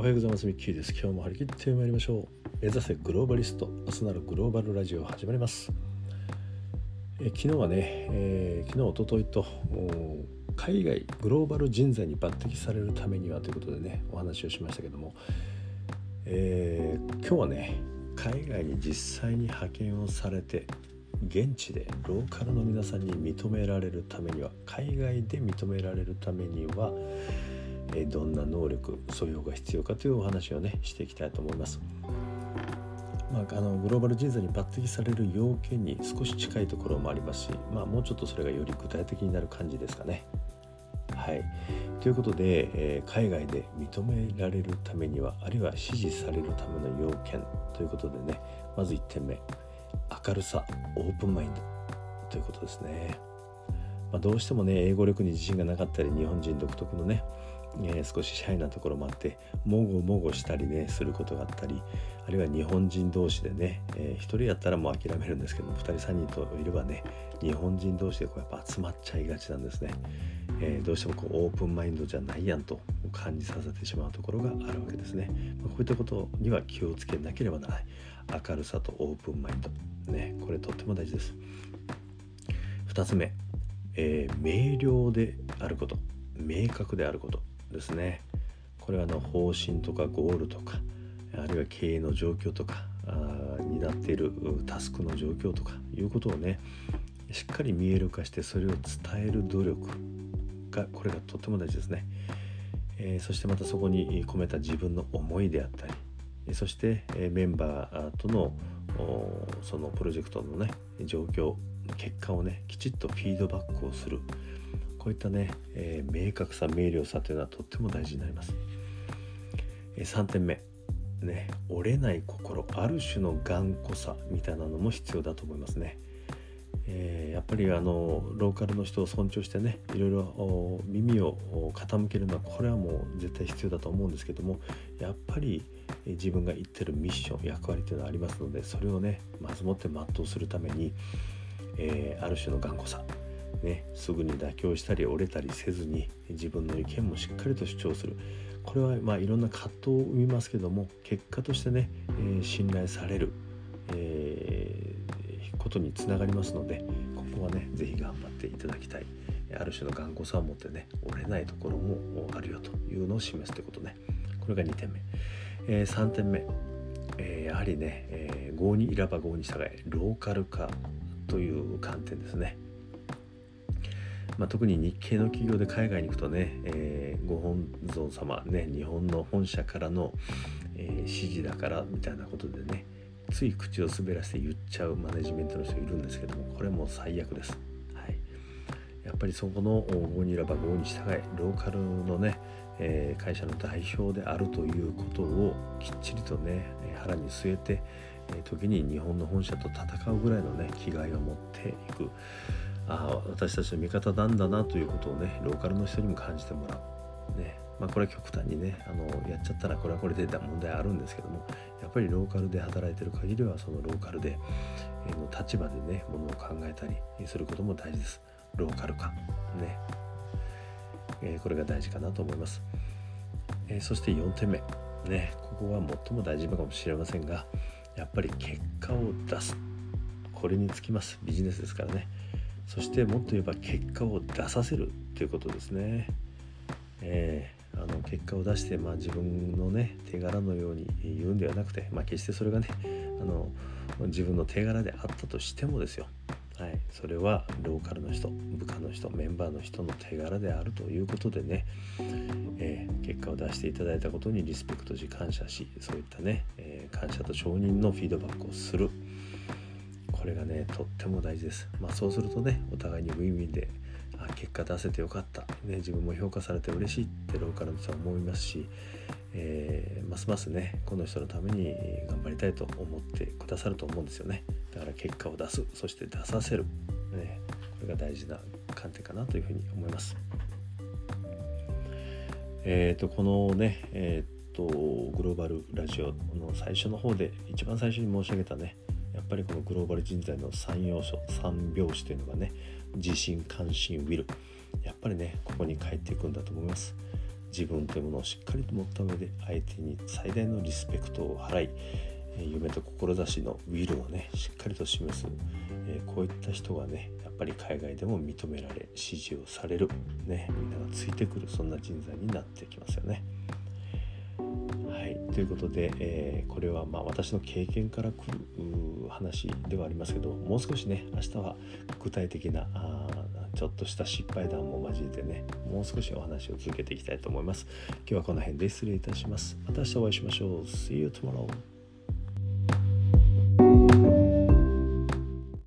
おはようございます。ミッキーです。今日も張り切ってまいりましょう。目指せグローバリスト、明日なるグローバルラジオ始まります。え昨日はね、えー、昨日、おとといと海外グローバル人材に抜擢されるためにはということでね、お話をしましたけども、えー、今日はね、海外に実際に派遣をされて、現地でローカルの皆さんに認められるためには海外で認められるためにはどんな能力素養が必要かというお話をねしていきたいと思います。まあ、あのグローバル人材に抜擢される要件に少し近いところもありますし、まあ、もうちょっとそれがより具体的になる感じですかね。はい、ということで、えー、海外で認められるためにはあるいは支持されるための要件ということでねまず1点目明るさオープンマインドということですね。まあ、どうしてもね英語力に自信がなかったり日本人独特のねえー、少しシャイなところもあってもごもごしたりねすることがあったりあるいは日本人同士でね、えー、1人やったらもう諦めるんですけども2人3人といればね日本人同士でこうやっぱ集まっちゃいがちなんですね、えー、どうしてもこうオープンマインドじゃないやんと感じさせてしまうところがあるわけですね、まあ、こういったことには気をつけなければならない。明るさとオープンマインドねこれとっても大事です。2つ目、え明瞭であること。明確であること。ですね。これはの方針とかゴールとかあるいは経営の状況とかになっているタスクの状況とかいうことをねしっかり見える化してそれを伝える努力がこれがとっても大事ですね、えー、そしてまたそこに込めた自分の思いであったりそしてメンバーとのそのプロジェクトのね状況結果をねきちっとフィードバックをする。こういったね、えー、明確さ明瞭さというのはとっても大事になります、えー、3点目。ね折れない心。ある種の頑固さみたいなのも必要だと思いますね、えー、やっぱりあのローカルの人を尊重してねいろいろ耳を傾けるのはこれはもう絶対必要だと思うんですけどもやっぱり自分が言ってるミッション役割というのはありますのでそれをねまずもって全うするために、えー、ある種の頑固さ。ね、すぐに妥協したり折れたりせずに自分の意見もしっかりと主張する。これはまあいろんな葛藤を生みますけども結果としてね、えー、信頼される、えー、ことにつながりますのでここはね是非頑張っていただきたい。ある種の頑固さを持ってね折れないところもあるよというのを示すということね。これが2点目、えー、3点目、えやはりね、えー、にいらば合に従えローカル化という観点ですね。まあ、特に日系の企業で海外に行くとね、えー、ご本尊様ね日本の本社からの、えー、指示だからみたいなことでねつい口を滑らせて言っちゃうマネジメントの人いるんですけどもこれも最悪です。はい、やっぱりそこの5にいらば5に従いローカルのね、えー、会社の代表であるということをきっちりとね腹に据えて時に日本の本社と戦うぐらいのね気概を持っていくあ私たちの味方なんだなということをねローカルの人にも感じてもらう。ね。まあ、これは極端にねあのやっちゃったらこれはこれで問題あるんですけどもやっぱりローカルで働いてる限りはそのローカルで、えの立場でねものを考えたりすることも大事です。ローカル化。ね、えー、これが大事かなと思います。えー、そして4点目。ね。ここは最も大事かもしれませんがやっぱり結果を出す。これにつきます。ビジネスですからね。そしてもっと言えば結果を出させるということですね。えー、あの結果を出して、まあ、自分のね手柄のように言うんではなくて、まあ、決してそれがねあの自分の手柄であったとしてもですよ、はい、それはローカルの人部下の人メンバーの人の手柄であるということでね、えー、結果を出していただいたことにリスペクトし感謝しそういったね、えー、感謝と承認のフィードバックをする。これがねとっても大事です。まあ、そうするとねお互いにウィンウィンであ結果出せてよかった、ね、自分も評価されて嬉しいってローカルの人は思いますし、えー、ますますねこの人のために頑張りたいと思ってくださると思うんですよね。だから結果を出す。そして出させる、ね、これが大事な観点かなというふうに思います。えっ、ー、とこのねえっ、ー、とグローバルラジオの最初の方で一番最初に申し上げたねやっぱりこのグローバル人材の3要素3拍子というのがね自信関心ウィルやっぱりねここに帰っていくんだと思います自分というものをしっかりと持った上で相手に最大のリスペクトを払い夢と志のウィルをねしっかりと示す、えこういった人がねやっぱり海外でも認められ支持をされる、ね、みんながついてくるそんな人材になってきますよね。ということで、えー、これはま私の経験からくる話ではありますけどもう少しね明日は具体的なあちょっとした失敗談も交えてねもう少しお話を続けていきたいと思います。今日はこの辺で失礼いたします。また明日お会いしましょう。See you tomorrow